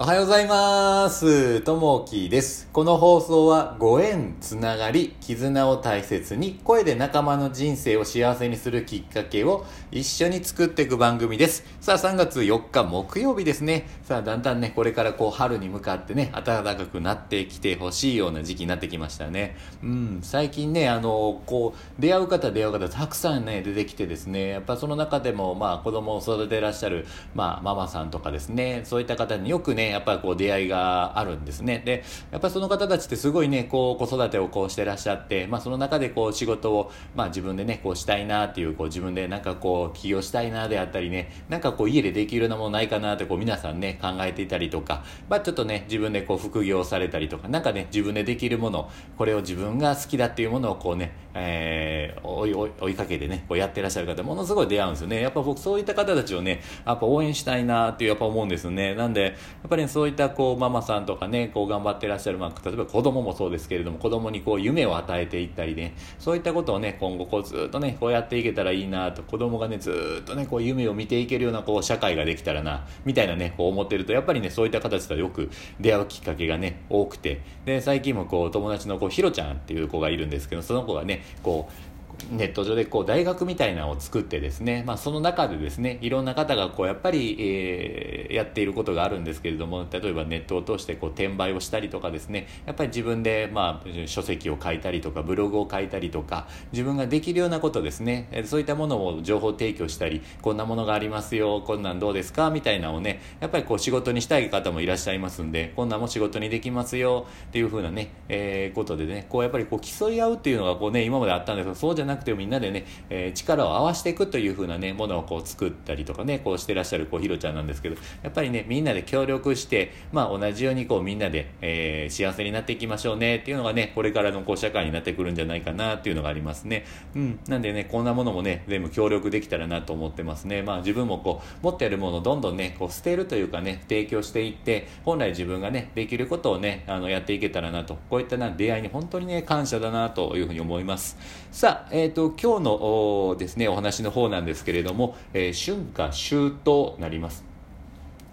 おはようございます。ともきです。この放送はご縁、つながり、絆を大切に声で仲間の人生を幸せにするきっかけを一緒に作っていく番組です。さあ3月4日木曜日ですね。さあだんだんね、これからこう春に向かってね、暖かくなってきてほしいような時期になってきましたね。うん、最近ね、あの、こう、出会う方出会う方たくさんね、出てきてですね、やっぱその中でもまあ子供を育てらっしゃる、まあママさんとかですね、そういった方によくね、やっぱりこう出会いがあるんですね。で、やっぱりその方たちってすごいね、こう子育てをこうしてらっしゃって、まあその中でこう仕事を、まあ自分でね、こうしたいなっていう、こう自分でなんかこう起業したいなであったりね、なんかこう家でできるようなものないかなってこう皆さんね、考えていたりとか、まあちょっとね、自分でこう副業されたりとか、なんかね、自分でできるもの、これを自分が好きだっていうものをこうね、えー、追い追いかけてね、こうやってらっしゃる方、ものすごい出会うんですよね。やっぱ僕そういった方たちをね、やっぱ応援したいなっていうやっぱ思うんですよね。なんで、やっぱり、ね、そういったこうママさんとかね、こう頑張ってらっしゃる、まあ、例えば子供もそうですけれども、子供にこう夢を与えていったりね、そういったことをね、今後こうずっとね、こうやっていけたらいいなと、子供がね、ずっとね、こう夢を見ていけるようなこう社会ができたらな、みたいなね、こう思ってると、やっぱりね、そういった形とよく出会うきっかけがね、多くて、で、最近もこう友達のこう、ひろちゃんっていう子がいるんですけど、その子がね、こう、ネット上でこう大学みたいなのを作ってですね、まあ、その中でですねいろんな方がこうやっぱり、えー、やっていることがあるんですけれども例えばネットを通してこう転売をしたりとかですねやっぱり自分で、まあ、書籍を書いたりとかブログを書いたりとか自分ができるようなことですねそういったものを情報提供したりこんなものがありますよこんなんどうですかみたいなのをねやっぱりこう仕事にしたい方もいらっしゃいますんでこんなんも仕事にできますよっていうふうなね、えー、ことでねこうやっぱりこう競い合うっていうのがこうね今まであったんですけどそうじゃなくてもみんなでね、えー、力を合わせていくというふうなねものをこう作ったりとかねこうしてらっしゃるこうひろちゃんなんですけどやっぱりねみんなで協力してまあ同じようにこうみんなで、えー、幸せになっていきましょうねっていうのがねこれからのこう社会になってくるんじゃないかなっていうのがありますね。うん。なんでねこんなものもね全部協力できたらなと思ってますね。まあ自分もこう持っているものをどんどんねこう捨てるというかね提供していって本来自分がねできることをねあのやっていけたらなと。こういったな出会いに本当にね感謝だなというふうに思います。さあっ、ー、と今日のですねお話の方なんですけれども、えー、春夏秋となります。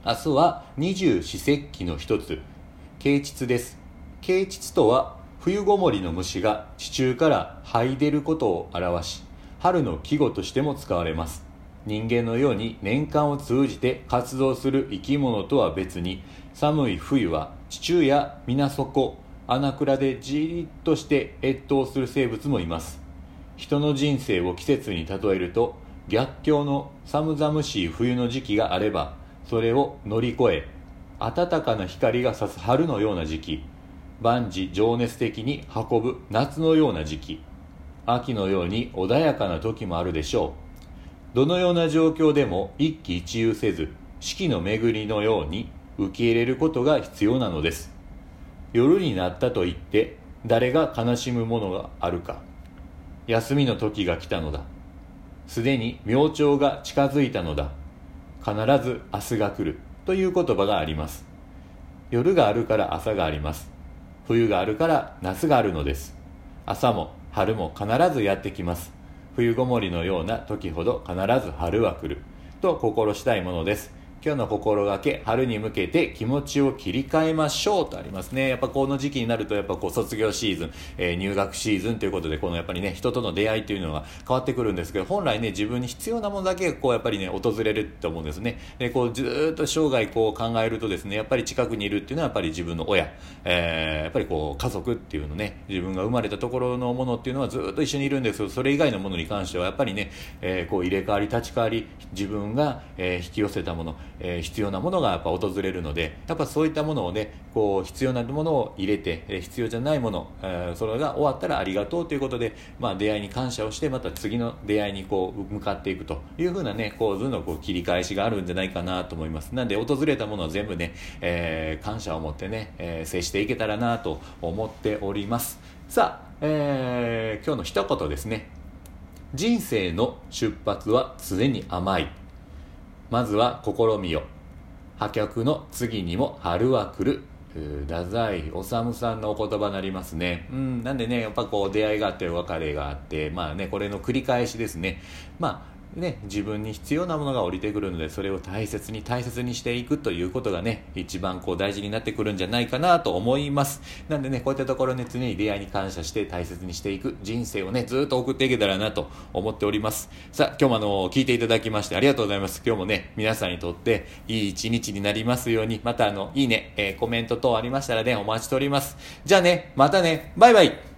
明日は二十四節気の一つ啓蟄です。啓蟄とは冬ごもりの虫が地中から這い出ることを表し春の季語としても使われます。人間のように年間を通じて活動する生き物とは別に寒い冬は地中や水底穴倉でじーっとして越冬する生物もいます。人の人生を季節に例えると逆境の寒々しい冬の時期があればそれを乗り越え暖かな光が差す春のような時期万事情熱的に運ぶ夏のような時期秋のように穏やかな時もあるでしょう。どのような状況でも一喜一憂せず四季の巡りのように受け入れることが必要なのです。夜になったと言って誰が悲しむものがあるか。休みの時が来たのだ。すでに明朝が近づいたのだ。必ず明日が来る。という言葉があります。夜があるから朝があります。冬があるから夏があるのです。朝も春も必ずやってきます。冬ごもりのような時ほど必ず春は来る。と心したいものです。今日の心がけ春に向けて気持ちを切り替えましょうとありますね。やっぱこの時期になるとやっぱこう卒業シーズン、えー、入学シーズンということでこのやっぱりね人との出会いというのが変わってくるんですけど本来ね自分に必要なものだけこうやっぱりね訪れると思うんですね。でこうずっと生涯こう考えるとですねやっぱり近くにいるっていうのはやっぱり自分の親、えー、やっぱりこう家族っていうのね自分が生まれたところのものっていうのはずっと一緒にいるんですけどそれ以外のものに関してはやっぱりね、えー、こう入れ替わり立ち替わり自分が、え引き寄せたもの、え必要なものがやっぱ訪れるのでやっぱそういったものをねこう必要なものを入れて、え必要じゃないもの、えそれが終わったらありがとうということで、まあ、出会いに感謝をしてまた次の出会いにこう向かっていくというふうなね構図のこう切り返しがあるんじゃないかなと思います。なんで訪れたものは全部ね、えー、感謝を持ってね、えー、接していけたらなと思っております。さあ、えー、今日の一言ですね。人生の出発は常に甘い。まずは試みよ破却の次にも春は来る太宰治さんのお言葉になりますね。うん、なんでね、やっぱこう出会いがあって別れがあって、まあね、これの繰り返しですね。まあ、ね、自分に必要なものが降りてくるのでそれを大切に大切にしていくということがね一番こう大事になってくるんじゃないかなと思います。なんでねこういったところね常に出会いに感謝して大切にしていく人生をねずっと送っていけたらなと思っております。さあ今日もあの聞いていただきましてありがとうございます。今日もね皆さんにとっていい一日になりますようにまたあのいいね、えー、コメント等ありましたらねお待ちしております。じゃあねまたねバイバイ。